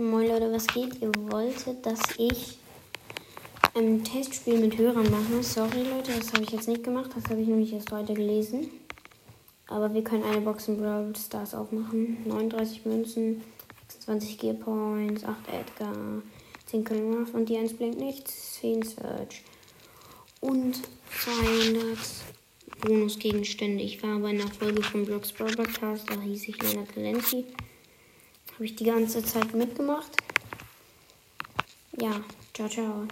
Moin Leute, was geht? Ihr wolltet, dass ich ein Testspiel mit Hörern mache. Sorry Leute, das habe ich jetzt nicht gemacht. Das habe ich nämlich erst heute gelesen. Aber wir können eine Box in Brawl Stars aufmachen. 39 Münzen, 26 Gear Points, 8 Edgar, 10 Colonel und die 1 blinkt nichts, 10 Search und 200 Bonusgegenstände. Ich war bei einer Folge von Blocks Broadcast, da hieß ich Lena Talenti. Habe ich die ganze Zeit mitgemacht. Ja, ciao, ciao.